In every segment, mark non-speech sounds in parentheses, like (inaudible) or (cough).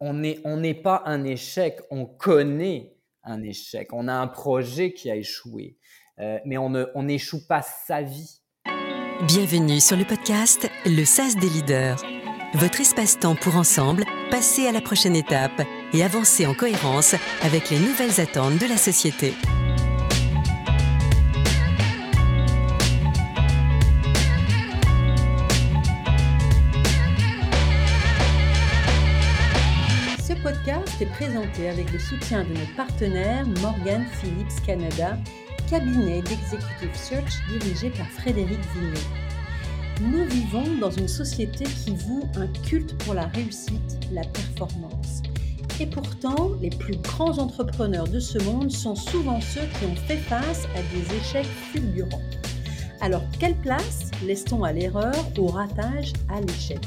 on n'est pas un échec, on connaît un échec. On a un projet qui a échoué, euh, mais on n'échoue pas sa vie. Bienvenue sur le podcast Le SAS des leaders. Votre espace-temps pour ensemble passer à la prochaine étape et avancer en cohérence avec les nouvelles attentes de la société. Est présenté avec le soutien de nos partenaires Morgan Phillips Canada, cabinet d'executive search dirigé par Frédéric Vigneault. Nous vivons dans une société qui voue un culte pour la réussite, la performance. Et pourtant, les plus grands entrepreneurs de ce monde sont souvent ceux qui ont fait face à des échecs fulgurants. Alors, quelle place laisse-t-on à l'erreur, au ratage, à l'échec?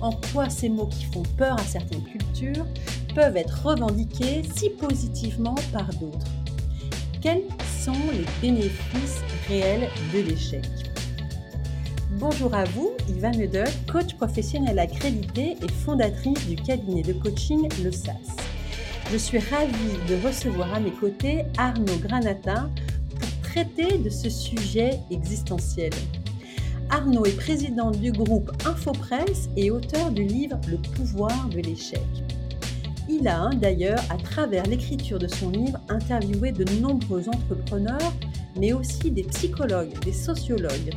En quoi ces mots qui font peur à certaines cultures peuvent être revendiquées si positivement par d'autres. Quels sont les bénéfices réels de l'échec? Bonjour à vous, Yvan Neuder, coach professionnel accrédité et fondatrice du cabinet de coaching Le SAS. Je suis ravie de recevoir à mes côtés Arnaud Granata pour traiter de ce sujet existentiel. Arnaud est président du groupe Infopresse et auteur du livre Le pouvoir de l'échec. Il a d'ailleurs, à travers l'écriture de son livre, interviewé de nombreux entrepreneurs, mais aussi des psychologues, des sociologues.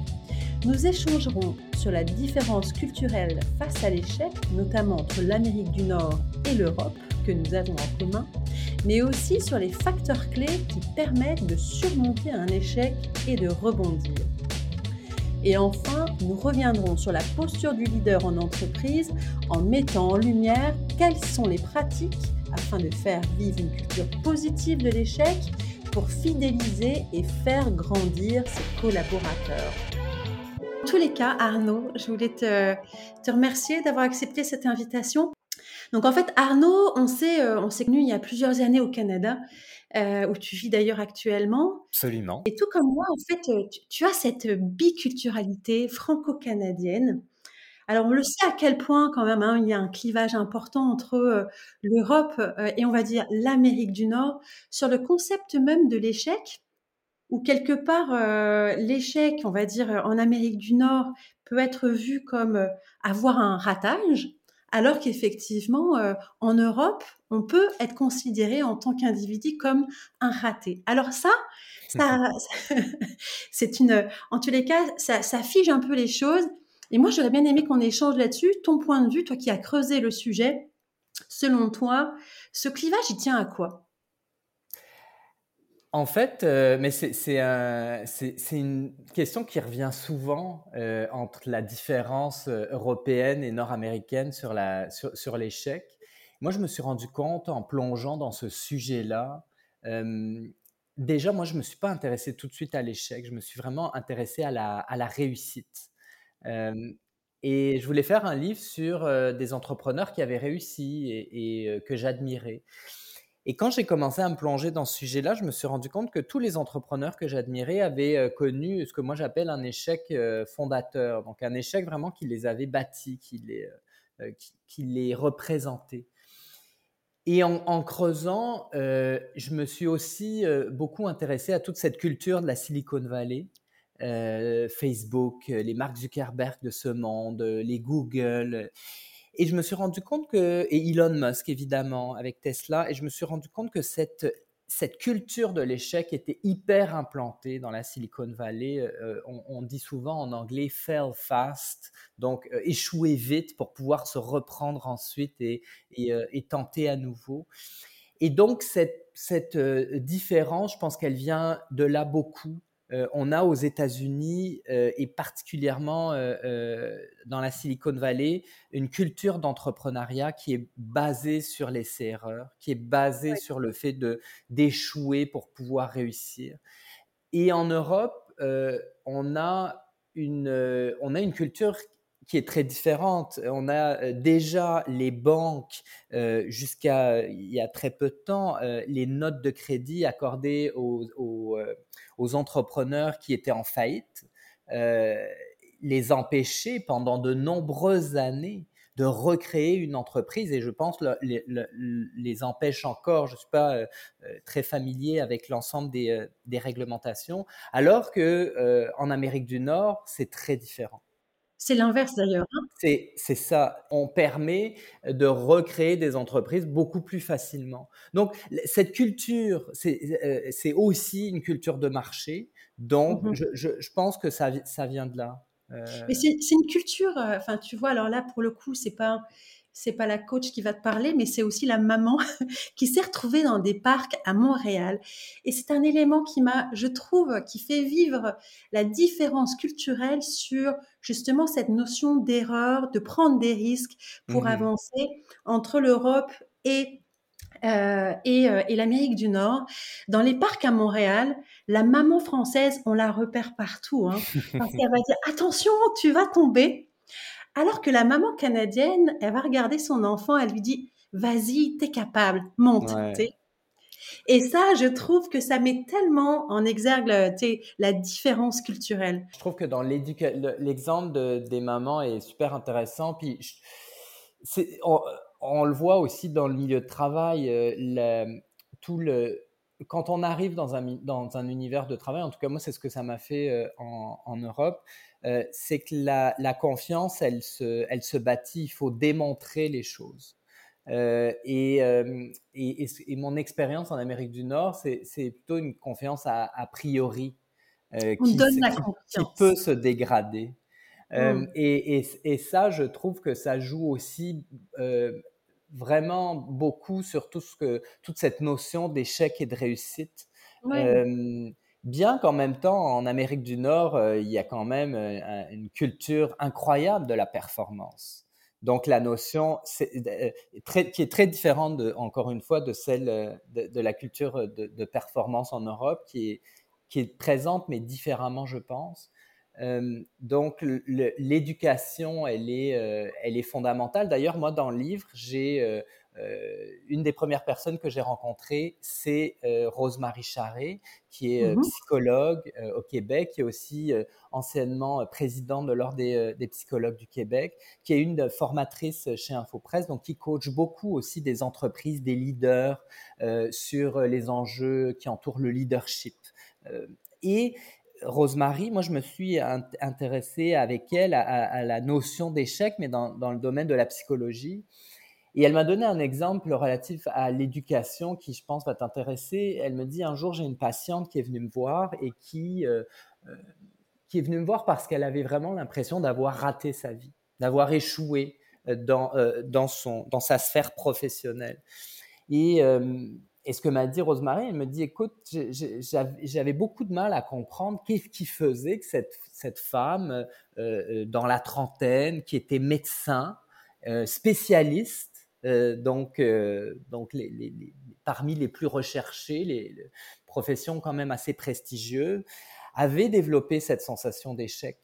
Nous échangerons sur la différence culturelle face à l'échec, notamment entre l'Amérique du Nord et l'Europe, que nous avons en commun, mais aussi sur les facteurs clés qui permettent de surmonter un échec et de rebondir. Et enfin, nous reviendrons sur la posture du leader en entreprise en mettant en lumière quelles sont les pratiques afin de faire vivre une culture positive de l'échec pour fidéliser et faire grandir ses collaborateurs. En tous les cas, Arnaud, je voulais te, te remercier d'avoir accepté cette invitation. Donc en fait, Arnaud, on s'est euh, on s'est connu il y a plusieurs années au Canada euh, où tu vis d'ailleurs actuellement. Absolument. Et tout comme moi, en fait, euh, tu, as cette biculturalité franco-canadienne. Alors, on le sait à quel point, quand même, hein, il y a un clivage important entre euh, l'Europe et, on va dire, l'Amérique du Nord sur le concept même de l'échec, où quelque part, l'échec, on va dire, en Amérique du Nord peut être vu comme avoir un ratage, alors qu'effectivement, euh, en Europe, on peut être considéré en tant qu'individu comme un raté. Alors ça, ça, (laughs) c'est une, en tous les cas, ça, ça fige un peu les choses. Et moi, j'aurais bien aimé qu'on échange là-dessus. Ton point de vue, toi qui as creusé le sujet, selon toi, ce clivage, il tient à quoi? En fait, euh, mais c'est une question qui revient souvent euh, entre la différence euh, européenne et nord-américaine sur l'échec. Moi, je me suis rendu compte en plongeant dans ce sujet-là. déjà, moi, je ne me suis pas intéressé tout de suite à l'échec. Je me suis vraiment intéressé à la réussite. Et je voulais faire un livre sur des entrepreneurs qui avaient réussi et, que j'admirais. Et quand j'ai commencé à me plonger dans ce sujet-là, je me suis rendu compte que tous les entrepreneurs que j'admirais avaient connu ce que moi j'appelle un échec fondateur, donc un échec vraiment qui les avait bâtis, qui les, qui, les représentait. Et en, creusant, je me suis aussi beaucoup intéressé à toute cette culture de la Silicon Valley, Facebook, les Mark Zuckerberg de ce monde, les Google. Et je me suis rendu compte que, et Elon Musk évidemment avec Tesla, et je me suis rendu compte que cette, cette culture de l'échec était hyper implantée dans la Silicon Valley. Euh, on, dit souvent en anglais fail fast, donc euh, échouer vite pour pouvoir se reprendre ensuite et, euh, et tenter à nouveau. Et donc cette, cette différence, je pense qu'elle vient de là beaucoup euh, on a aux États-Unis euh, et particulièrement euh, dans la Silicon Valley une culture d'entrepreneuriat qui est basée sur les erreurs, qui est basée sur le fait de d'échouer pour pouvoir réussir. Et en Europe, on a une on a une culture qui est très différente. On a déjà les banques, euh, jusqu'à il y a très peu de temps, euh, les notes de crédit accordées aux, aux, entrepreneurs qui étaient en faillite, les empêcher pendant de nombreuses années de recréer une entreprise et je pense les, empêche encore. Je ne suis pas euh, très familier avec l'ensemble des, réglementations, alors que en Amérique du Nord, c'est très différent. C'est l'inverse d'ailleurs. Hein. c'est ça. On permet de recréer des entreprises beaucoup plus facilement. Donc, cette culture, c'est aussi une culture de marché. Donc, mmh je, je, pense que ça, ça vient de là. Euh, Mais c'est une culture, euh, enfin, tu vois, alors là, pour le coup, c'est pas c'est pas la coach qui va te parler, mais c'est aussi la maman (laughs) qui s'est retrouvée dans des parcs à Montréal. Et c'est un élément qui m'a, je trouve, qui fait vivre la différence culturelle sur justement cette notion d'erreur, de prendre des risques pour mmh avancer entre l'Europe et euh, et, euh, et l'Amérique du Nord. Dans les parcs à Montréal, la maman française, on la repère partout, hein, (laughs) parce qu'elle va dire attention, tu vas tomber. Alors que la maman canadienne, elle va regarder son enfant, elle lui dit vas-y, t'es capable, monte. Et ça, je trouve que ça met tellement en exergue la différence culturelle. Je trouve que dans l'exemple de, des mamans est super intéressant. Puis, on le voit aussi dans le milieu de travail, euh, tout le, quand on arrive dans un, dans un univers de travail, en tout cas moi c'est ce que ça m'a fait euh, en, Europe, euh, c'est que la, confiance, elle se, elle se bâtit, il faut démontrer les choses. et, et, mon expérience en Amérique du Nord, c'est plutôt une confiance a, priori qui, qui, peut se dégrader. Mmh. et, ça, je trouve que ça joue aussi vraiment beaucoup sur tout ce que, toute cette notion d'échec et de réussite. bien qu'en même temps, en Amérique du Nord, il y a quand même une culture incroyable de la performance. Donc la notion très, qui est très différente, de, encore une fois, de celle de, la culture de, de, performance en Europe, qui est, qui est présente, mais différemment, je pense. Euh, donc l'éducation, elle est, euh, elle est fondamentale. D'ailleurs, moi, dans le livre, j'ai euh, une des premières personnes que j'ai rencontrées, c'est Rosemary Charret, qui est mmh psychologue au Québec, qui est aussi anciennement présidente de l'Ordre des, des, psychologues du Québec, qui est une formatrice chez InfoPresse, donc qui coach beaucoup aussi des entreprises, des leaders sur les enjeux qui entourent le leadership. et Rosemary, moi, je me suis intéressé avec elle à, la notion d'échec, mais dans, le domaine de la psychologie. Et elle m'a donné un exemple relatif à l'éducation qui, je pense, va t'intéresser. Elle me dit un jour, j'ai une patiente qui est venue me voir et qui, euh, euh, qui est venue me voir parce qu'elle avait vraiment l'impression d'avoir raté sa vie, d'avoir échoué euh, dans, dans, son, dans sa sphère professionnelle. Et et ce que m'a dit Rosemary, elle me dit, écoute, j'avais beaucoup de mal à comprendre qu'est-ce qui faisait que cette, cette femme, euh, euh, dans la trentaine, qui était médecin, euh, spécialiste, donc, donc parmi les plus recherchées, les, les, professions quand même assez prestigieuses, avait développé cette sensation d'échec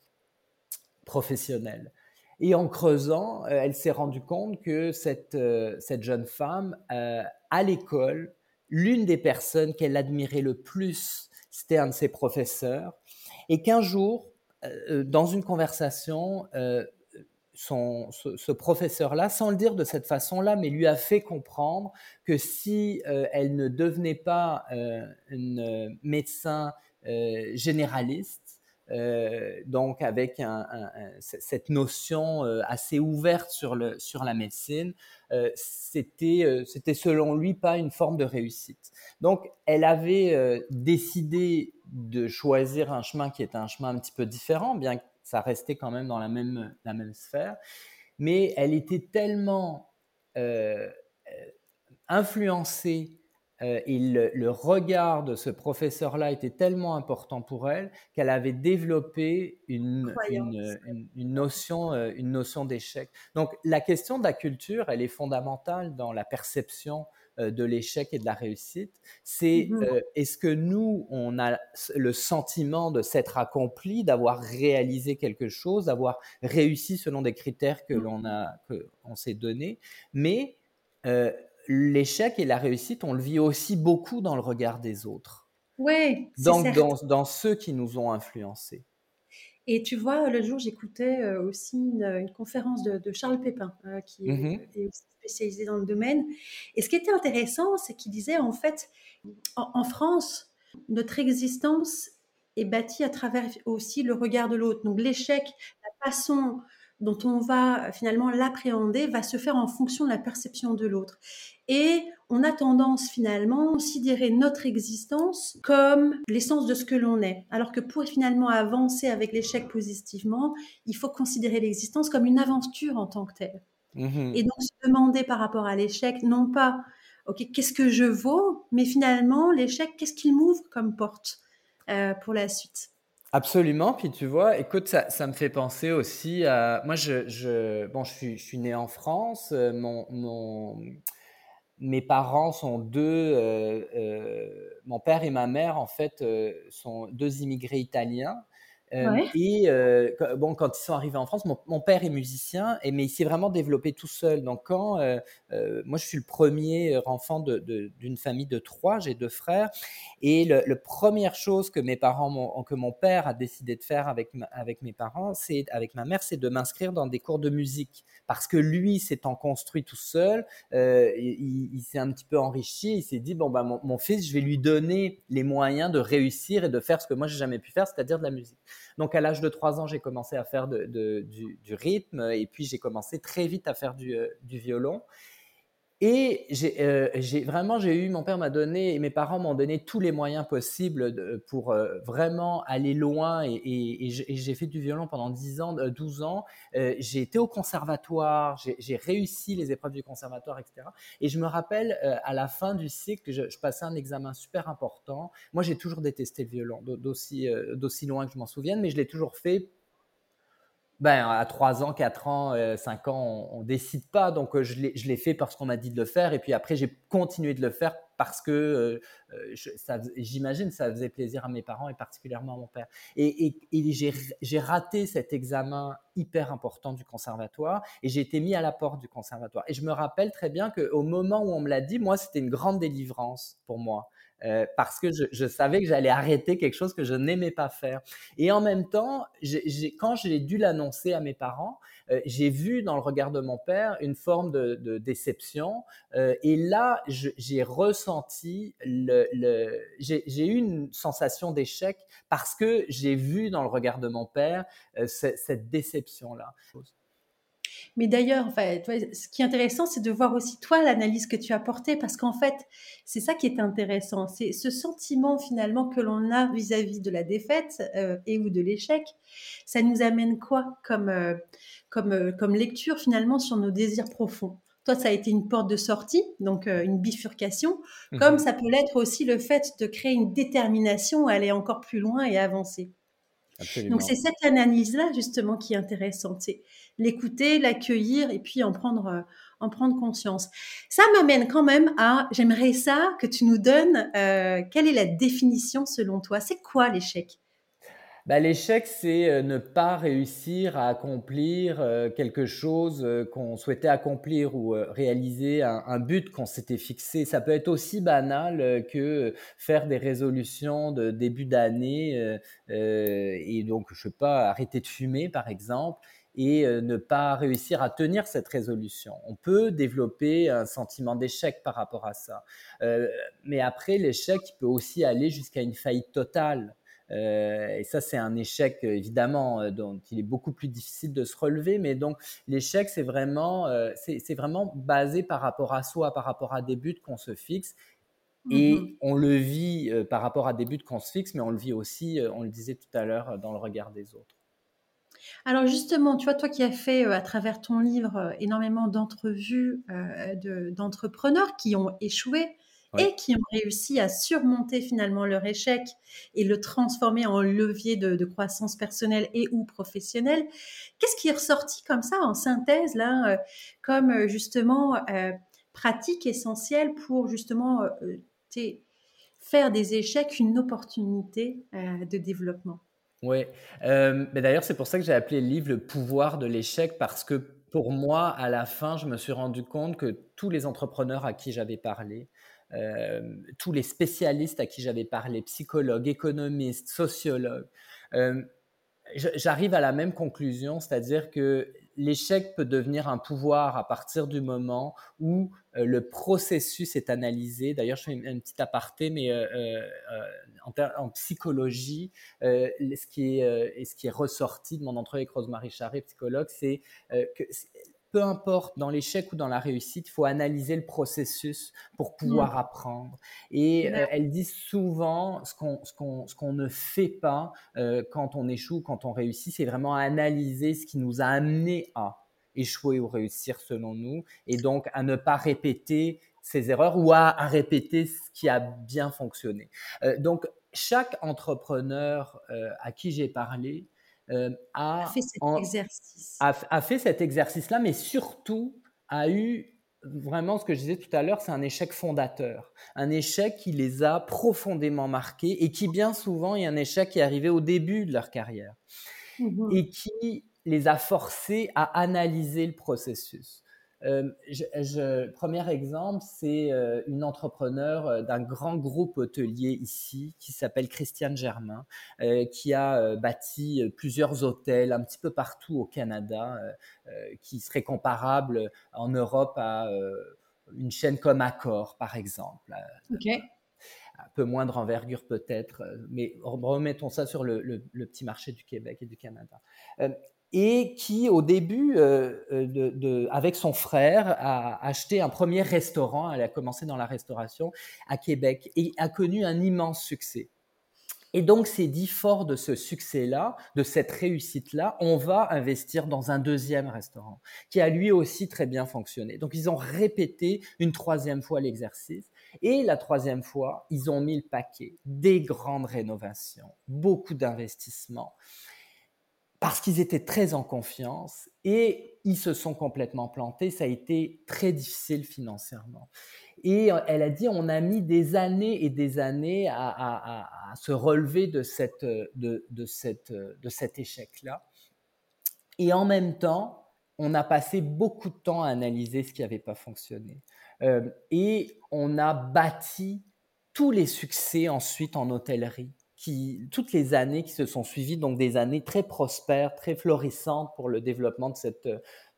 professionnel. Et en creusant, elle s'est rendue compte que cette, cette jeune femme, à l'école, l'une des personnes qu'elle admirait le plus, c'était un de ses professeurs, et qu'un jour, euh, dans une conversation, euh, ce, professeur-là, sans le dire de cette façon-là, mais lui a fait comprendre que si euh, elle ne devenait pas une médecin généraliste, euh, donc avec cette notion euh, assez ouverte sur, la médecine, euh, c'était, c'était selon lui pas une forme de réussite. Donc elle avait décidé de choisir un chemin qui était un chemin un petit peu différent, bien que ça restait quand même dans la même sphère, mais elle était tellement influencée euh, et le, regard de ce professeur-là était tellement important pour elle qu'elle avait développé une, une, notion, euh, une notion d'échec. Donc la question de la culture, elle est fondamentale dans la perception euh, de l'échec et de la réussite. C'est mmh est-ce que nous, on a le sentiment de s'être accompli, d'avoir réalisé quelque chose, d'avoir réussi selon des critères que mmh. l'on a, que on s'est donnés, mais l'échec et la réussite, on le vit aussi beaucoup dans le regard des autres. Oui, Donc, dans, dans, ceux qui nous ont influencés. Et tu vois, le jour, j'écoutais aussi une, conférence de, Charles Pépin, qui mmh est aussi spécialisé dans le domaine. Et ce qui était intéressant, c'est qu'il disait, en fait, en, France, notre existence est bâtie à travers aussi le regard de l'autre. Donc l'échec, la façon dont on va finalement l'appréhender va se faire en fonction de la perception de l'autre. Et on a tendance finalement à considérer notre existence comme l'essence de ce que l'on est. Alors que pour finalement avancer avec l'échec positivement, il faut considérer l'existence comme une aventure en tant que telle. Mmh Et donc se demander par rapport à l'échec, non pas, OK, qu'est-ce que je vaux, mais finalement, l'échec, qu'est-ce qu'il m'ouvre comme porte euh, pour la suite? Absolument. Puis tu vois, écoute, ça, ça me fait penser aussi à. Moi, je, je, bon, je, suis, je suis né en France. Euh, mon, mon, mes parents sont deux. Euh, euh, mon père et ma mère, en fait, sont deux immigrés italiens. Euh, et euh, bon, quand ils sont arrivés en France, mon, père est musicien, et, mais il s'est vraiment développé tout seul. Donc, quand euh, moi, je suis le premier enfant d'une famille de trois, j'ai deux frères, et la le première chose que mes parents, que mon père a décidé de faire avec, avec mes parents, c'est avec ma mère, c'est de m'inscrire dans des cours de musique, parce que lui s'étant construit tout seul, il, il s'est un petit peu enrichi, il s'est dit bon bah mon, mon fils, je vais lui donner les moyens de réussir et de faire ce que moi j'ai jamais pu faire, c'est-à-dire de la musique. Donc à l'âge de 3 ans, j'ai commencé à faire du, rythme et puis j'ai commencé très vite à faire du, euh, violon. Et euh, vraiment, j'ai eu, mon père m'a donné, et mes parents m'ont donné tous les moyens possibles pour euh, vraiment aller loin. Et, j'ai fait du violon pendant 10 ans, 12 ans. j'ai été au conservatoire, j'ai réussi les épreuves du conservatoire, etc. Et je me rappelle, à la fin du cycle, je, je passais un examen super important. Moi, j'ai toujours détesté le violon, d'aussi loin que je m'en souvienne, mais je l'ai toujours fait ben, à 3 ans, 4 ans, 5 euh, ans, on, ne décide pas. Donc, euh, je l'ai fait parce qu'on m'a dit de le faire. Et puis après, j'ai continué de le faire parce que euh, j'imagine ça faisait plaisir à mes parents et particulièrement à mon père. Et, j'ai raté cet examen hyper important du conservatoire et j'ai été mis à la porte du conservatoire. Et je me rappelle très bien qu'au moment où on me l'a dit, moi, c'était une grande délivrance pour moi. Euh, parce que je, savais que j'allais arrêter quelque chose que je n'aimais pas faire. Et en même temps, quand j'ai dû l'annoncer à mes parents, euh, j'ai vu dans le regard de mon père une forme de, déception. Euh, et là, j'ai ressenti, le, j'ai eu une sensation d'échec parce que j'ai vu dans le regard de mon père cette déception-là. Mais d'ailleurs, enfin, ce qui est intéressant, c'est de voir aussi toi l'analyse que tu as portée, parce qu'en fait, c'est ça qui est intéressant, c'est ce sentiment finalement que l'on a vis-à-vis de la défaite euh, et ou de l'échec. Ça nous amène quoi comme euh, comme euh, comme lecture finalement sur nos désirs profonds? Toi, ça a été une porte de sortie, donc une bifurcation, mmh comme ça peut l'être aussi le fait de créer une détermination à aller encore plus loin et avancer. Donc c'est cette analyse-là justement qui est intéressante, c'est l'écouter, l'accueillir et puis en prendre, euh, en prendre conscience. Ça m'amène quand même à, j'aimerais ça que tu nous donnes, euh, quelle est la définition selon toi? C'est quoi l'échec? Bah, L'échec, c'est euh, ne pas réussir à accomplir euh, quelque chose euh, qu'on souhaitait accomplir ou réaliser un, but qu'on s'était fixé. Ça peut être aussi banal que faire des résolutions de début d'année et donc, je sais pas, arrêter de fumer, par exemple et ne pas réussir à tenir cette résolution. On peut développer un sentiment d'échec par rapport à ça. mais après, l'échec peut aussi aller jusqu'à une faillite totale. Euh, et ça, c'est un échec, évidemment, euh, dont il est beaucoup plus difficile de se relever. Mais donc, l'échec, c'est vraiment, euh, c'est vraiment basé par rapport à soi, par rapport à des buts qu'on se fixe. Et mmh on le vit par rapport à des buts qu'on se fixe, mais on le vit aussi, on le disait tout à l'heure, dans le regard des autres. Alors justement, tu vois, toi qui as fait à travers ton livre énormément d'entrevues d'entrepreneurs qui ont échoué, et qui ont réussi à surmonter finalement leur échec et le transformer en levier de, croissance personnelle et ou professionnelle. Qu'est-ce qui est ressorti comme ça en synthèse là, euh, comme euh, justement euh, pratique essentielle pour justement faire des échecs une opportunité de développement? Oui, mais d'ailleurs c'est pour ça que j'ai appelé le livre Le pouvoir de l'échec parce que pour moi, à la fin, je me suis rendu compte que tous les entrepreneurs à qui j'avais parlé, euh, tous les spécialistes à qui j'avais parlé, psychologues, économistes, sociologues, euh, j'arrive à la même conclusion, c'est-à-dire que l'échec peut devenir un pouvoir à partir du moment où euh, le processus est analysé. D'ailleurs, je fais une, petite aparté, mais en, psychologie, ce, qui est, ce qui est ressorti de mon entrevue avec Rosemary Charret, psychologue, c'est que peu importe dans l'échec ou dans la réussite, il faut analyser le processus pour pouvoir mmh. apprendre. Et euh, elle dit souvent ce qu'on ne fait pas euh, quand on échoue, quand on réussit, c'est vraiment analyser ce qui nous a amené à échouer ou réussir selon nous, et donc à ne pas répéter ces erreurs ou à, répéter ce qui a bien fonctionné. Euh, donc chaque entrepreneur à qui j'ai parlé euh, a, fait cet exercice. A, fait cet exercice-là, mais surtout a eu vraiment ce que je disais tout à l'heure, c'est un échec fondateur, un échec qui les a profondément marqués et qui bien souvent est un échec qui est arrivé au début de leur carrière mmh et qui les a forcés à analyser le processus. Euh, premier exemple, c'est euh, une entrepreneur euh, d'un grand groupe hôtelier ici qui s'appelle Christiane Germain, qui a bâti plusieurs hôtels un petit peu partout au Canada, qui seraient comparables en Europe à une chaîne comme Accor, par exemple. Un peu moindre envergure peut-être, mais remettons ça sur le, petit marché du Québec et du Canada et qui, au début, euh, euh, avec son frère, a acheté un premier restaurant. Elle a commencé dans la restauration à Québec et a connu un immense succès. Et donc, c'est dit fort de ce succès-là, de cette réussite-là, on va investir dans un deuxième restaurant qui a lui aussi très bien fonctionné. Donc, ils ont répété une troisième fois l'exercice. Et la troisième fois, ils ont mis le paquet, des grandes rénovations, beaucoup d'investissements parce qu'ils étaient très en confiance et ils se sont complètement plantés. Ça a été très difficile financièrement. Et euh, elle a dit, on a mis des années et des années à, se relever de, cette, de, de, cette, de cet échec-là. Et en même temps, on a passé beaucoup de temps à analyser ce qui n'avait pas fonctionné. Euh, et on a bâti tous les succès ensuite en hôtellerie toutes les années qui se sont suivies, donc des années très prospères, très florissantes pour le développement de cette,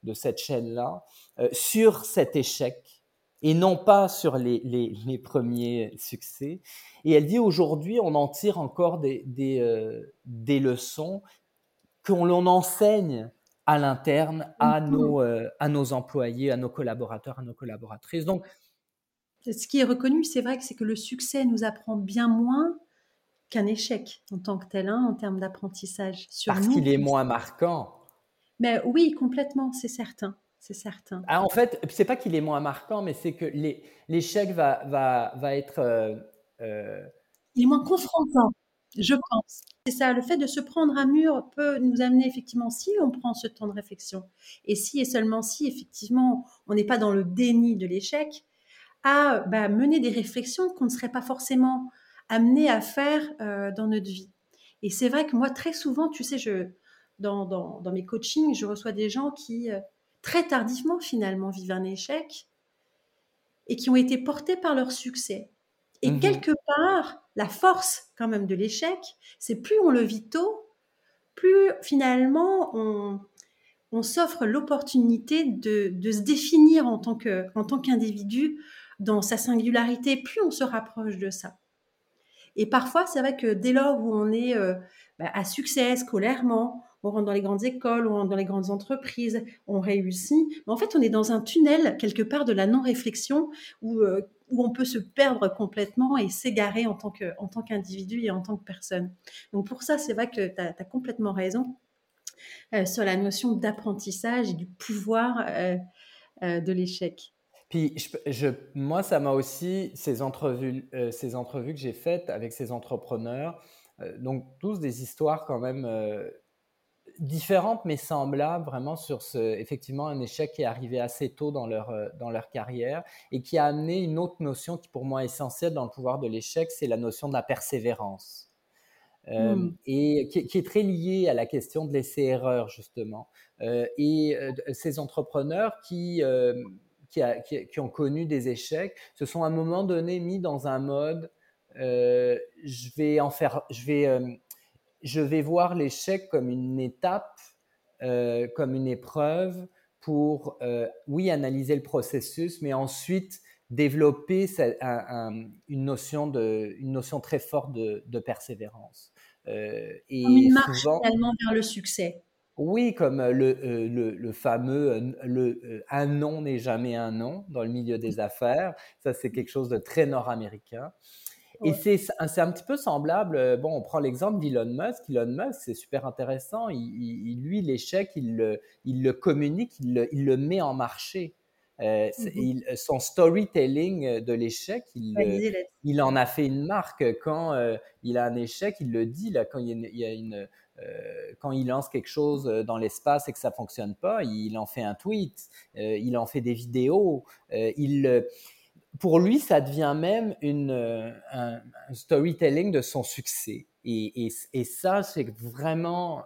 de cette chaîne-là, euh, sur cet échec et non pas sur les, les, premiers succès. Et elle dit aujourd'hui, on en tire encore des, des, euh, des leçons qu'on l'on enseigne à l'interne à, nos, euh, à nos employés, à nos collaborateurs, à nos collaboratrices. Donc, ce qui est reconnu, c'est vrai que c'est que le succès nous apprend bien moins qu'un échec en tant que tel, hein, en termes d'apprentissage. Parce qu'il est moins marquant. Mais oui, complètement, c'est certain. C'est certain. Ah, en fait, c'est pas qu'il est moins marquant, mais c'est que l'échec va, va, va être. Euh, euh, Il est moins confrontant, je pense. C'est ça, le fait de se prendre un mur peut nous amener effectivement, si on prend ce temps de réflexion, et si et seulement si effectivement on n'est pas dans le déni de l'échec, à bah, mener des réflexions qu'on ne serait pas forcément amené à faire euh, dans notre vie. Et c'est vrai que moi, très souvent, tu sais, je, dans, dans, mes coachings, je reçois des gens qui, euh, très tardivement, finalement, vivent un échec et qui ont été portés par leur succès. Et mmh quelque part, la force quand même de l'échec, c'est plus on le vit tôt, plus finalement on, on s'offre l'opportunité de, de, se définir en tant qu'individu dans sa singularité, plus on se rapproche de ça. Et parfois, c'est vrai que dès lors où on est euh, bah, à succès scolairement, on rentre dans les grandes écoles, on rentre dans les grandes entreprises, on réussit. Mais en fait, on est dans un tunnel quelque part de la non-réflexion où, euh, où on peut se perdre complètement et s'égarer en tant qu'individu et en tant que personne. Donc pour ça, c'est vrai que tu as, complètement raison euh, sur la notion d'apprentissage et du pouvoir de l'échec. Puis, je, moi, ça m'a aussi, ces entrevues, euh, ces entrevues que j'ai faites avec ces entrepreneurs, euh, donc tous des histoires quand même euh, différentes mais semblables vraiment sur ce, effectivement un échec qui est arrivé assez tôt dans leur, dans leur carrière et qui a amené une autre notion qui pour moi est essentielle dans le pouvoir de l'échec, c'est la notion de la persévérance. Mmh. et qui, qui, est très liée à la question de l'essai-erreur justement. et ces entrepreneurs qui qui, ont connu des échecs se sont à un moment donné mis dans un mode euh, je vais en faire, je vais, euh, je vais voir l'échec comme une étape, comme une épreuve pour, oui, analyser le processus, mais ensuite développer une, notion de, une notion très forte de, persévérance. et comme une marche finalement vers le succès. Oui, comme le, le, fameux le, un non n'est jamais un non dans le milieu des affaires. Ça, c'est quelque chose de très nord-américain. Et c'est un petit peu semblable. Bon, on prend l'exemple d'Elon Musk. Elon Musk, c'est super intéressant. Il, lui, l'échec, il le, il le communique, il le, il le met en marché. Euh, mmh son storytelling de l'échec, il, il en a fait une marque. Quand il a un échec, il le dit. Là, quand il y a une, quand il lance quelque chose dans l'espace et que ça fonctionne pas, il en fait un tweet, il en fait des vidéos. il, pour lui, ça devient même une, un, storytelling de son succès. Et, et, et ça, c'est vraiment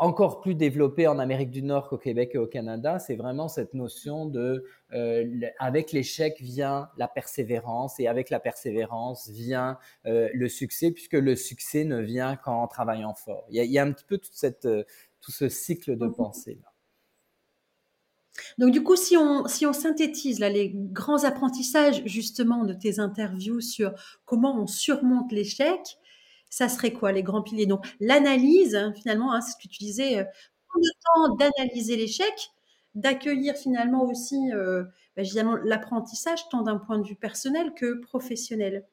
encore plus développé en Amérique du Nord qu'au Québec et au Canada, c'est vraiment cette notion de euh, avec l'échec vient la persévérance et avec la persévérance vient euh, le succès puisque le succès ne vient qu'en travaillant fort. Il y, a, un petit peu toute cette, euh, tout ce cycle de mhm. pensée là. Donc du coup, si on, si on synthétise là, les grands apprentissages justement de tes interviews sur comment on surmonte l'échec, ça serait quoi les grands piliers? Donc l'analyse, hein, finalement, hein, c'est ce que tu disais, euh, le temps d'analyser l'échec, d'accueillir finalement aussi euh, bah, l'apprentissage tant d'un point de vue personnel que professionnel.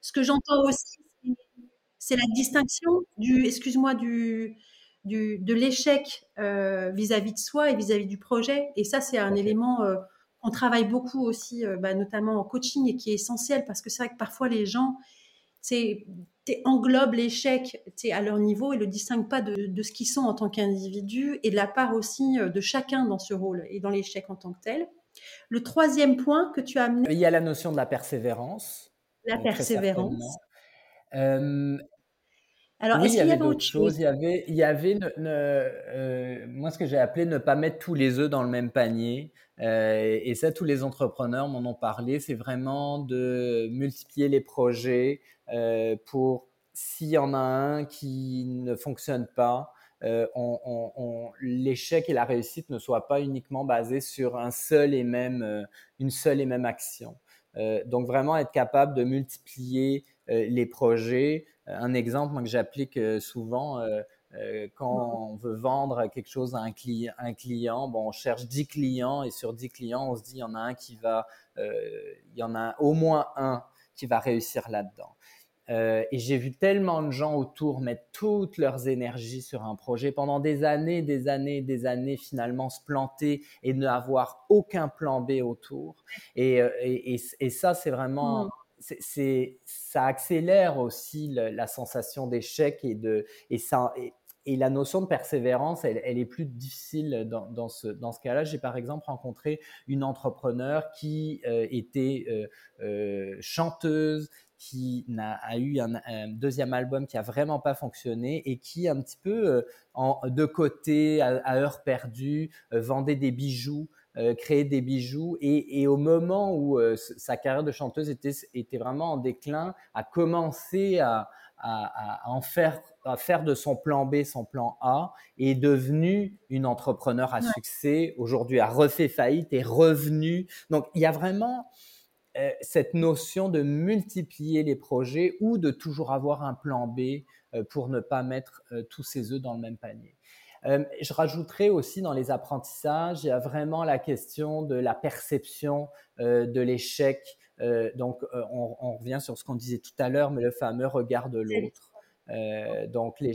Ce que j'entends aussi, c'est la distinction du, excuse-moi, du, du, de l'échec euh, vis-à-vis de soi et vis-à-vis du projet. Et ça, c'est un élément euh, qu'on travaille beaucoup aussi, euh, bah, notamment en coaching et qui est essentiel parce que c'est vrai que parfois les gens, englobent l'échec à leur niveau et le distinguent pas de, ce qu'ils sont en tant qu'individu et de la part aussi de chacun dans ce rôle et dans l'échec en tant que tel. Le troisième point que tu as amené. Il y a la notion de la persévérance. La persévérance. Euh, alors, oui, il y avait d'autres choses. Il y avait, il y avait euh, moi, ce que j'ai appelé ne pas mettre tous les œufs dans le même panier. et ça, tous les entrepreneurs m'en ont parlé. C'est vraiment de multiplier les projets, euh, pour s'il y en a un qui ne fonctionne pas, euh, l'échec et la réussite ne soient pas uniquement basés sur un seul et même, euh, une seule et même action. donc vraiment être capable de multiplier les projets. Un exemple que j'applique souvent, quand on veut vendre quelque chose à un, un, client, bon, on cherche 10 clients et sur 10 clients, on se dit il y en a un qui va, il y en a au moins un qui va réussir là-dedans. Euh, et j'ai vu tellement de gens autour mettre toutes leurs énergies sur un projet pendant des années, des années, des années, finalement se planter et ne avoir aucun plan B autour. Et, euh, et, et, ça, c'est vraiment, mmh. Ça accélère aussi la sensation d'échec et de, et la notion de persévérance, elle, est plus difficile dans, ce, dans ce cas-là. J'ai par exemple rencontré une entrepreneur qui euh, était euh, euh, chanteuse, qui a, eu un, deuxième album qui a vraiment pas fonctionné et qui un petit peu de côté, à, heure perdue, vendait des bijoux. Créait des bijoux et, et, au moment où sa carrière de chanteuse était, était vraiment en déclin, a commencé à, à, à en faire à faire de son plan B son plan A et est devenue une entrepreneur à succès. Aujourd'hui, a refait faillite et revenu. Donc, il y a vraiment euh, cette notion de multiplier les projets ou de toujours avoir un plan B euh, pour ne pas mettre euh, tous ses œufs dans le même panier. Je rajouterai aussi dans les apprentissages, il y a vraiment la question de la perception de l'échec. donc, on, on, revient sur ce qu'on disait tout à l'heure, mais le fameux regard de l'autre. Euh, donc, les...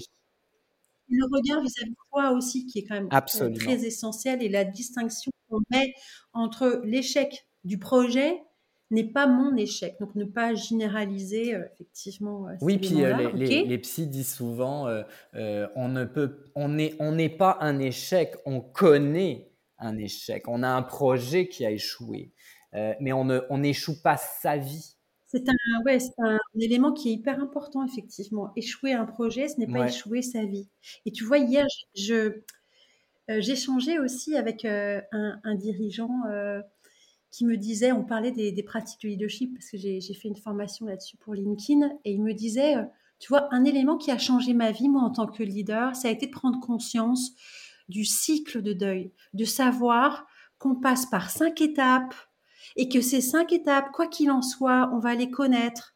Le regard vis-à-vis de toi aussi, qui est quand même euh, très essentiel, et la distinction qu'on met entre l'échec du projet n'est pas mon échec. Donc, ne pas généraliser, euh, effectivement. oui, puis les, les, psys disent souvent, on ne peut, on n'est on n'est pas un échec, on connaît un échec. On a un projet qui a échoué, mais on n'échoue on pas sa vie. C'est un, ouais, un élément qui est hyper important, effectivement. Échouer un projet, ce n'est pas échouer sa vie. Et tu vois, hier, je, euh, j'échangeais aussi avec euh, un, dirigeant euh, qui me disait, on parlait des, pratiques de leadership, parce que j'ai, fait une formation là-dessus pour LinkedIn, et il me disait, Tu vois, un élément qui a changé ma vie, moi, en tant que leader, ça a été de prendre conscience du cycle de deuil, de savoir qu'on passe par cinq étapes et que ces cinq étapes, quoi qu'il en soit, on va les connaître.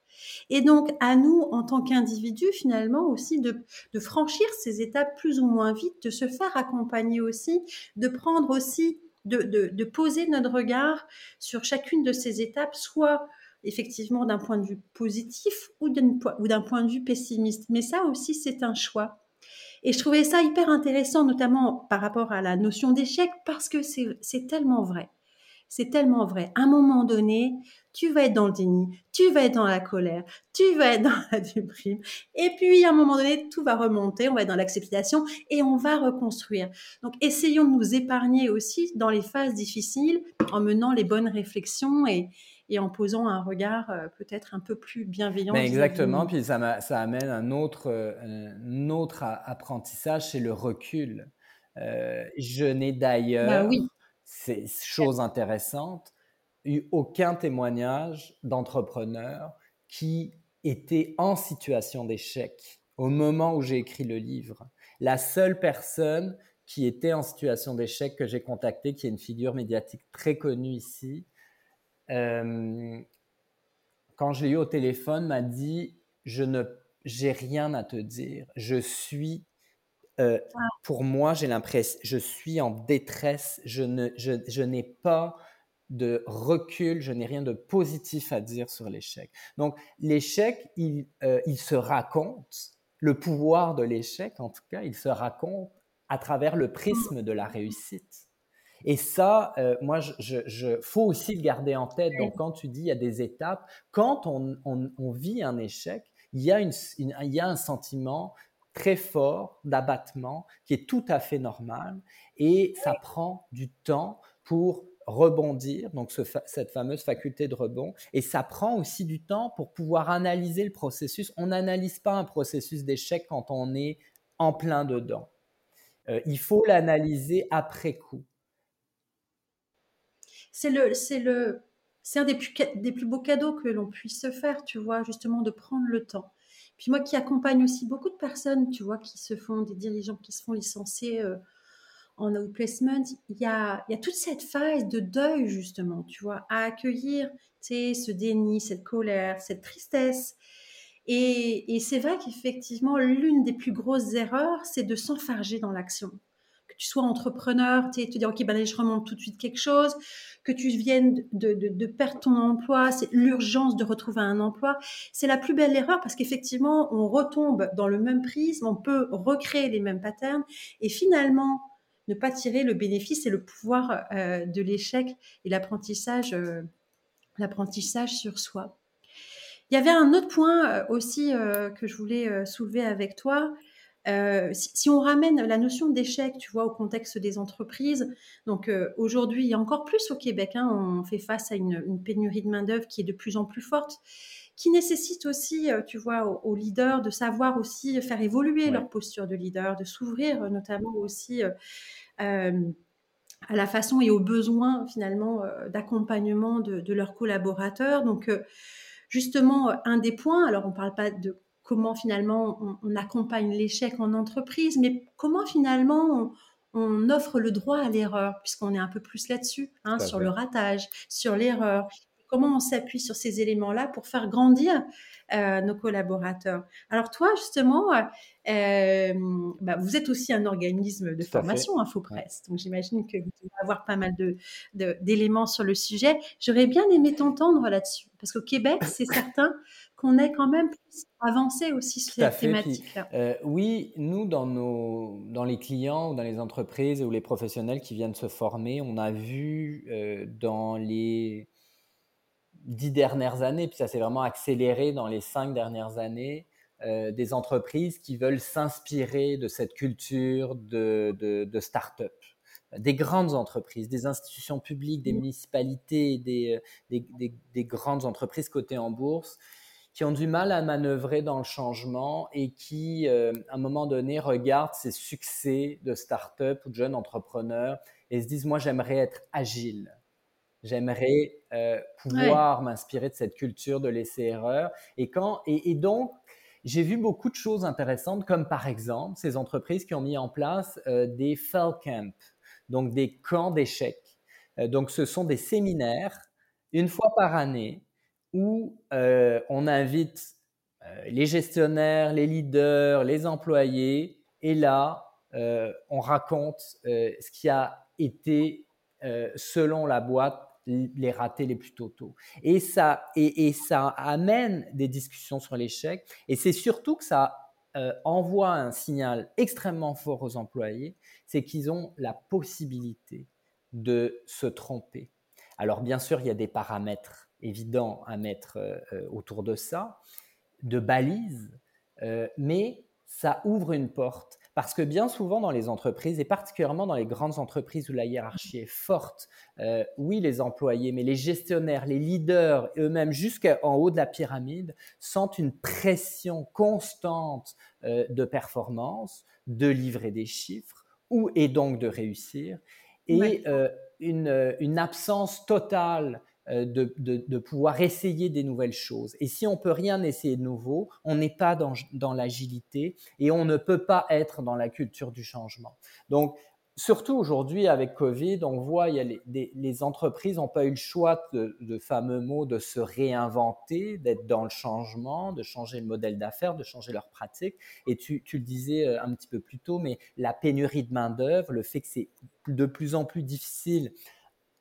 Et donc, à nous, en tant qu'individus, finalement, aussi de, franchir ces étapes plus ou moins vite, de se faire accompagner aussi, de prendre aussi, de, de poser notre regard sur chacune de ces étapes, soit effectivement d'un point de vue positif ou d'un point de vue pessimiste. Mais ça aussi, c'est un choix. Et je trouvais ça hyper intéressant, notamment par rapport à la notion d'échec, parce que c'est tellement vrai. C'est tellement vrai. À un moment donné, tu vas être dans le déni, tu vas être dans la colère, tu vas être dans (laughs) la déprime. Et puis, à un moment donné, tout va remonter, on va être dans l'acceptation et on va reconstruire. Donc, essayons de nous épargner aussi dans les phases difficiles en menant les bonnes réflexions et, et en posant un regard euh, peut-être un peu plus bienveillant. exactement, puis ça, ça, amène un autre, euh, un autre apprentissage, c'est le recul. Euh, je n'ai d'ailleurs, bah c'est chose intéressante, eu aucun témoignage d'entrepreneur qui était en situation d'échec au moment où j'ai écrit le livre. La seule personne qui était en situation d'échec que j'ai contactée, qui est une figure médiatique très connue ici, euh, quand je l'ai eu au téléphone, m'a dit Je ne, j'ai rien à te dire. Je suis, euh, ah. pour moi, j'ai l'impression, je suis en détresse. Je, ne, je, je n'ai pas de recul, je n'ai rien de positif à dire sur l'échec. Donc, l'échec, il, euh, il se raconte, le pouvoir de l'échec, en tout cas, il se raconte à travers le prisme de la réussite. Et ça, euh, moi, je, je, faut aussi le garder en tête. Donc, quand tu dis il y a des étapes, quand on, on, vit un échec, il y, a une, il y a un sentiment très fort d'abattement qui est tout à fait normal et ça prend du temps pour rebondir, donc cette fameuse faculté de rebond, et ça prend aussi du temps pour pouvoir analyser le processus. On n'analyse pas un processus d'échec quand on est en plein dedans. Euh, il faut l'analyser après coup c'est le, c'est un des plus, des plus beaux cadeaux que l'on puisse se faire, tu vois, justement, de prendre le temps. Moi qui accompagne aussi beaucoup de personnes, tu vois, qui se font, des dirigeants qui se font licencier euh, en outplacement, il y a, y a toute cette phase de deuil, justement, tu vois, à accueillir, tu sais, ce déni, cette colère, cette tristesse. Et c'est vrai qu'effectivement, l'une des plus grosses erreurs, c'est de s'enfarger dans l'action sois entrepreneur, tu te dire, OK, ben je remonte tout de suite quelque chose, que tu viennes de, perdre ton emploi, c'est l'urgence de retrouver un emploi. C'est la plus belle erreur parce qu'effectivement, on retombe dans le même prisme, on peut recréer les mêmes patterns et finalement, ne pas tirer le bénéfice et le pouvoir euh, de l'échec et l'apprentissage, euh, l'apprentissage sur soi. Il y avait un autre point euh, aussi que je voulais soulever avec toi, euh, si, on ramène la notion d'échec, tu vois, au contexte des entreprises, donc euh, aujourd'hui, et encore plus au Québec, hein, on fait face à une, pénurie de main-d'œuvre qui est de plus en plus forte, qui nécessite aussi, euh, tu vois, aux, leaders de savoir aussi faire évoluer leur posture de leader, de s'ouvrir notamment aussi à la façon et aux besoins finalement d'accompagnement de, de, leurs collaborateurs. Donc, justement, un des points, alors on ne parle pas de comment finalement on, accompagne l'échec en entreprise, mais comment finalement on, offre le droit à l'erreur, puisqu'on est un peu plus là-dessus, hein, sur le ratage, sur l'erreur. Comment on s'appuie sur ces éléments-là pour faire grandir euh, nos collaborateurs. Alors toi, justement, euh, euh, bah, vous êtes aussi un organisme de formation, InfoPresse, donc j'imagine que vous devez avoir pas mal d'éléments de, sur le sujet. J'aurais bien aimé t'entendre là-dessus, parce qu'au Québec, (laughs) c'est certain qu'on est quand même plus avancé aussi sur cette thématique euh, oui, nous, dans, nos, dans les clients ou dans les entreprises ou les professionnels qui viennent se former, on a vu dans les dix dernières années, puis ça s'est vraiment accéléré dans les cinq dernières années, euh, des entreprises qui veulent s'inspirer de cette culture de, de, start-up des grandes entreprises, des institutions publiques, des mmh. municipalités, des, des, des, grandes entreprises cotées en bourse qui ont du mal à manœuvrer dans le changement et qui, euh, à un moment donné, regardent ces succès de start-up ou de jeunes entrepreneurs et se disent, moi, j'aimerais être agile. J'aimerais euh, pouvoir m'inspirer de cette culture de laisser erreur. Et, quand, et, donc, j'ai vu beaucoup de choses intéressantes, comme par exemple ces entreprises qui ont mis en place euh, des fell camps, donc des camps d'échecs. Euh, donc ce sont des séminaires une fois par année où on invite les gestionnaires, les leaders, les employés, et là, on raconte ce qui a été, selon la boîte, les ratés les plus totaux. Et ça, et, ça amène des discussions sur l'échec. Et c'est surtout que ça euh, envoie un signal extrêmement fort aux employés, c'est qu'ils ont la possibilité de se tromper. Alors bien sûr, il y a des paramètres évidents à mettre euh, euh, autour de ça, de balises, mais ça ouvre une porte parce que bien souvent dans les entreprises, et particulièrement dans les grandes entreprises où la hiérarchie est forte, euh, oui, les employés, mais les gestionnaires, les leaders, eux-mêmes jusqu'en haut de la pyramide, sentent une pression constante euh, de performance, de livrer des chiffres, ou, et donc de réussir, et euh, une, une, absence totale euh, de, pouvoir essayer des nouvelles choses. Et si on peut rien essayer de nouveau, on n'est pas dans, dans l'agilité et on ne peut pas être dans la culture du changement. Donc, surtout aujourd'hui avec Covid, on voit il y a les, entreprises n'ont pas eu le choix de, de, fameux mots de se réinventer, d'être dans le changement, de changer le modèle d'affaires, de changer leurs pratiques. Et tu, tu, le disais euh, un petit peu plus tôt, mais la pénurie de main d'œuvre, le fait que c'est de plus en plus difficile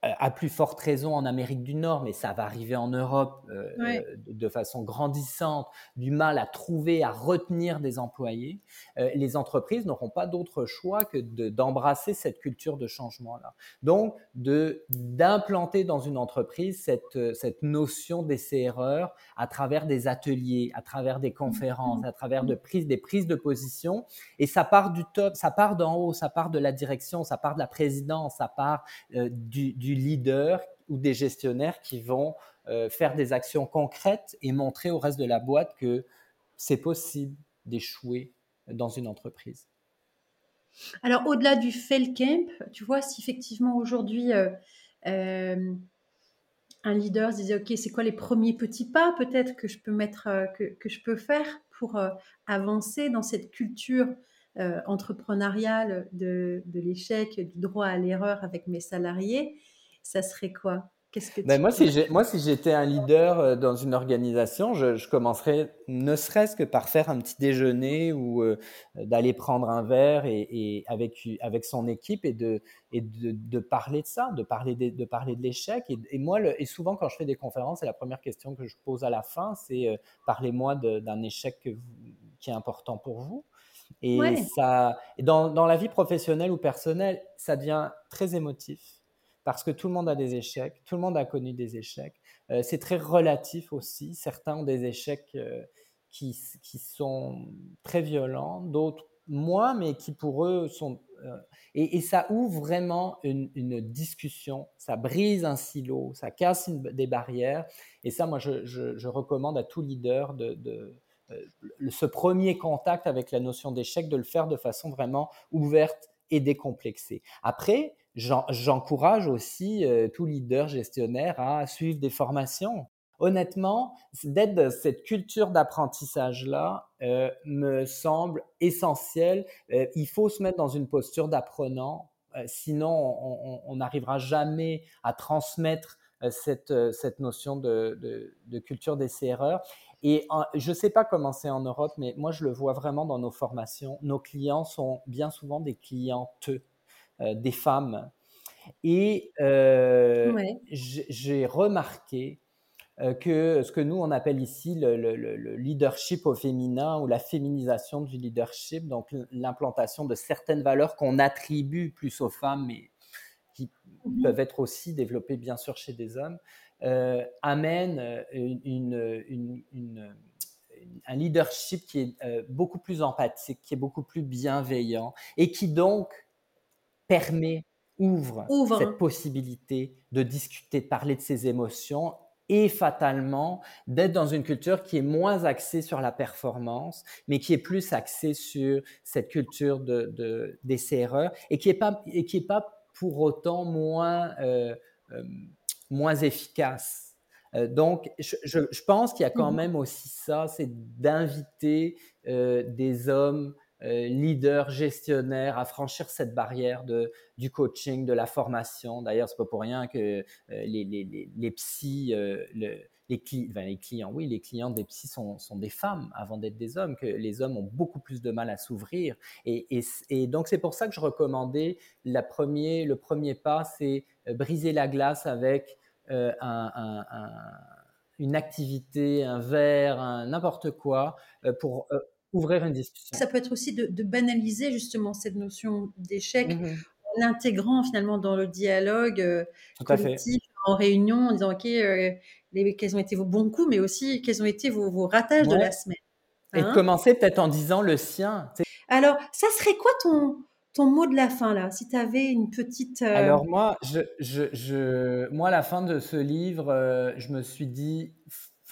à plus forte raison en Amérique du Nord, mais ça va arriver en Europe euh, euh, de façon grandissante, du mal à trouver, à retenir des employés, euh, les entreprises n'auront pas d'autre choix que d'embrasser cette culture de changement-là. Donc, d'implanter dans une entreprise cette, cette notion d'essai-erreur à travers des ateliers, à travers des conférences, à travers de prises, des prises de position. Et ça part du top, ça part d'en haut, ça part de la direction, ça part de la présidence, ça part du, du leader ou des gestionnaires qui vont euh, faire des actions concrètes et montrer au reste de la boîte que c'est possible d'échouer dans une entreprise. Alors, au-delà du fail camp, tu vois, si effectivement aujourd'hui euh, euh, un leader se disait, OK, c'est quoi les premiers petits pas peut-être que je peux mettre, que, je peux faire pour avancer dans cette culture entrepreneuriale de, de l'échec, du droit à l'erreur avec mes salariés? Ça serait quoi? Qu'est-ce que ben moi, si moi, si j'étais un leader euh, dans une organisation, je, commencerais ne serait-ce que par faire un petit déjeuner ou euh, d'aller prendre un verre et, avec, avec son équipe et, de, et de, parler de ça, de parler de, de parler de l'échec. Et, moi, et souvent, quand je fais des conférences, c'est la première question que je pose à la fin, c'est euh, parlez-moi d'un échec qui est important pour vous. Et ça, dans, dans la vie professionnelle ou personnelle, ça devient très émotif parce que tout le monde a des échecs, tout le monde a connu des échecs. Euh, c'est très relatif aussi. Certains ont des échecs euh, qui, sont très violents, d'autres moins, mais qui pour eux sont... Euh, et, ça ouvre vraiment une, discussion, ça brise un silo, ça casse des barrières. Et ça, moi, je, recommande à tout leader de, de ce premier contact avec la notion d'échec, de le faire de façon vraiment ouverte et décomplexée. Après, J'encourage aussi euh, tout leader gestionnaire à suivre des formations. Honnêtement, d'être dans cette culture d'apprentissage-là euh, me semble essentiel. Euh, il faut se mettre dans une posture d'apprenant, sinon on n'arrivera jamais à transmettre cette, cette notion de, culture d'essai-erreur. Et je ne sais pas comment c'est en Europe, mais moi je le vois vraiment dans nos formations. Nos clients sont bien souvent des clientes euh, des femmes. Et euh, j'ai remarqué euh, que ce que nous on appelle ici le, leadership au féminin ou la féminisation du leadership, donc l'implantation de certaines valeurs qu'on attribue plus aux femmes, mais qui mhm. peuvent être aussi développées bien sûr chez des hommes, amène une, un leadership qui est beaucoup plus empathique, qui est beaucoup plus bienveillant et qui donc permet, ouvre, cette possibilité de discuter, de parler de ses émotions et fatalement d'être dans une culture qui est moins axée sur la performance, mais qui est plus axée sur cette culture de, des erreurs et qui n'est pas, et qui est pas pour autant moins, euh, euh, moins efficace. donc, je, je, pense qu'il y a quand Mmh même aussi ça, c'est d'inviter des hommes leaders, gestionnaires à franchir cette barrière de, du coaching, de la formation. D'ailleurs, c'est pas pour rien que les, les, les, les psys, le, les, les, clients, oui, les clients des psys sont, sont des femmes avant d'être des hommes, que les hommes ont beaucoup plus de mal à s'ouvrir. Et, et, et, donc, c'est pour ça que je recommandais la premier, le premier pas, c'est euh, briser la glace avec euh, un, un, un, une activité, un verre, n'importe quoi, euh, pour euh, ouvrir une discussion. Ça peut être aussi de, de banaliser justement cette notion d'échec. Mmh en l'intégrant finalement dans le dialogue euh, collectif, en réunion, en disant ok, euh, les, quels ont été vos bons coups, mais aussi quels ont été vos, vos ratages ouais. de la semaine. Hein Et de commencer peut-être en disant le sien. Alors, ça serait quoi ton, ton mot de la fin là Si tu avais une petite. Euh... Alors moi, je, je, je, moi, à la fin de ce livre, euh, je me suis dit,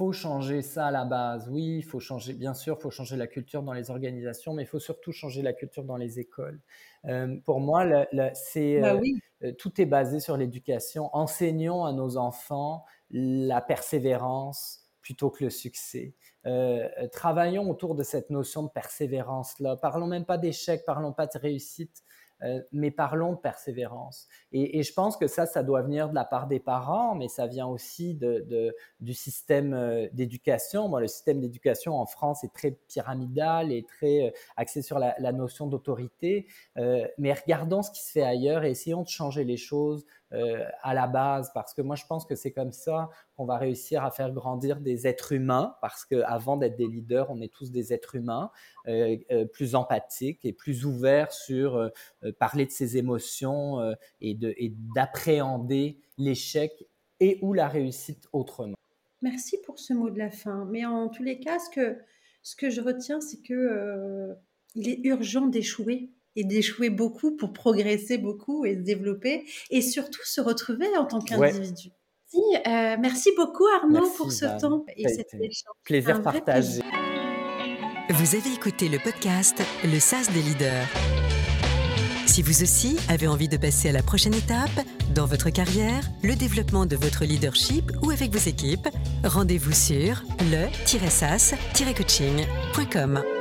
faut changer ça à la base. Oui, il faut changer, bien sûr, il faut changer la culture dans les organisations, mais il faut surtout changer la culture dans les écoles. Euh, pour moi, c'est bah oui. euh, tout est basé sur l'éducation. Enseignons à nos enfants la persévérance plutôt que le succès. Euh, travaillons autour de cette notion de persévérance-là. Parlons même pas d'échec, parlons pas de réussite. Euh, mais parlons de persévérance. Et, je pense que ça, ça doit venir de la part des parents, mais ça vient aussi du système euh, d'éducation. Bon, le système d'éducation en France est très pyramidal et très euh, axé sur la, notion d'autorité. Mais regardons ce qui se fait ailleurs et essayons de changer les choses euh, à la base, parce que moi je pense que c'est comme ça qu'on va réussir à faire grandir des êtres humains, parce qu'avant d'être des leaders, on est tous des êtres humains, euh, euh, plus empathiques et plus ouverts sur parler de ses émotions et d'appréhender l'échec et ou la réussite autrement. Merci pour ce mot de la fin. Mais en tous les cas, ce que, ce que je retiens, c'est que il est urgent d'échouer et d'échouer beaucoup pour progresser beaucoup et se développer et surtout se retrouver en tant qu'individu. Ouais. Si, euh, merci beaucoup Arnaud merci, pour ce temps et cet échange. Plaisir partagé. Vous avez écouté le podcast Le SAS des leaders. Si vous aussi avez envie de passer à la prochaine étape dans votre carrière, le développement de votre leadership ou avec vos équipes, rendez-vous sur le-sas-coaching.com.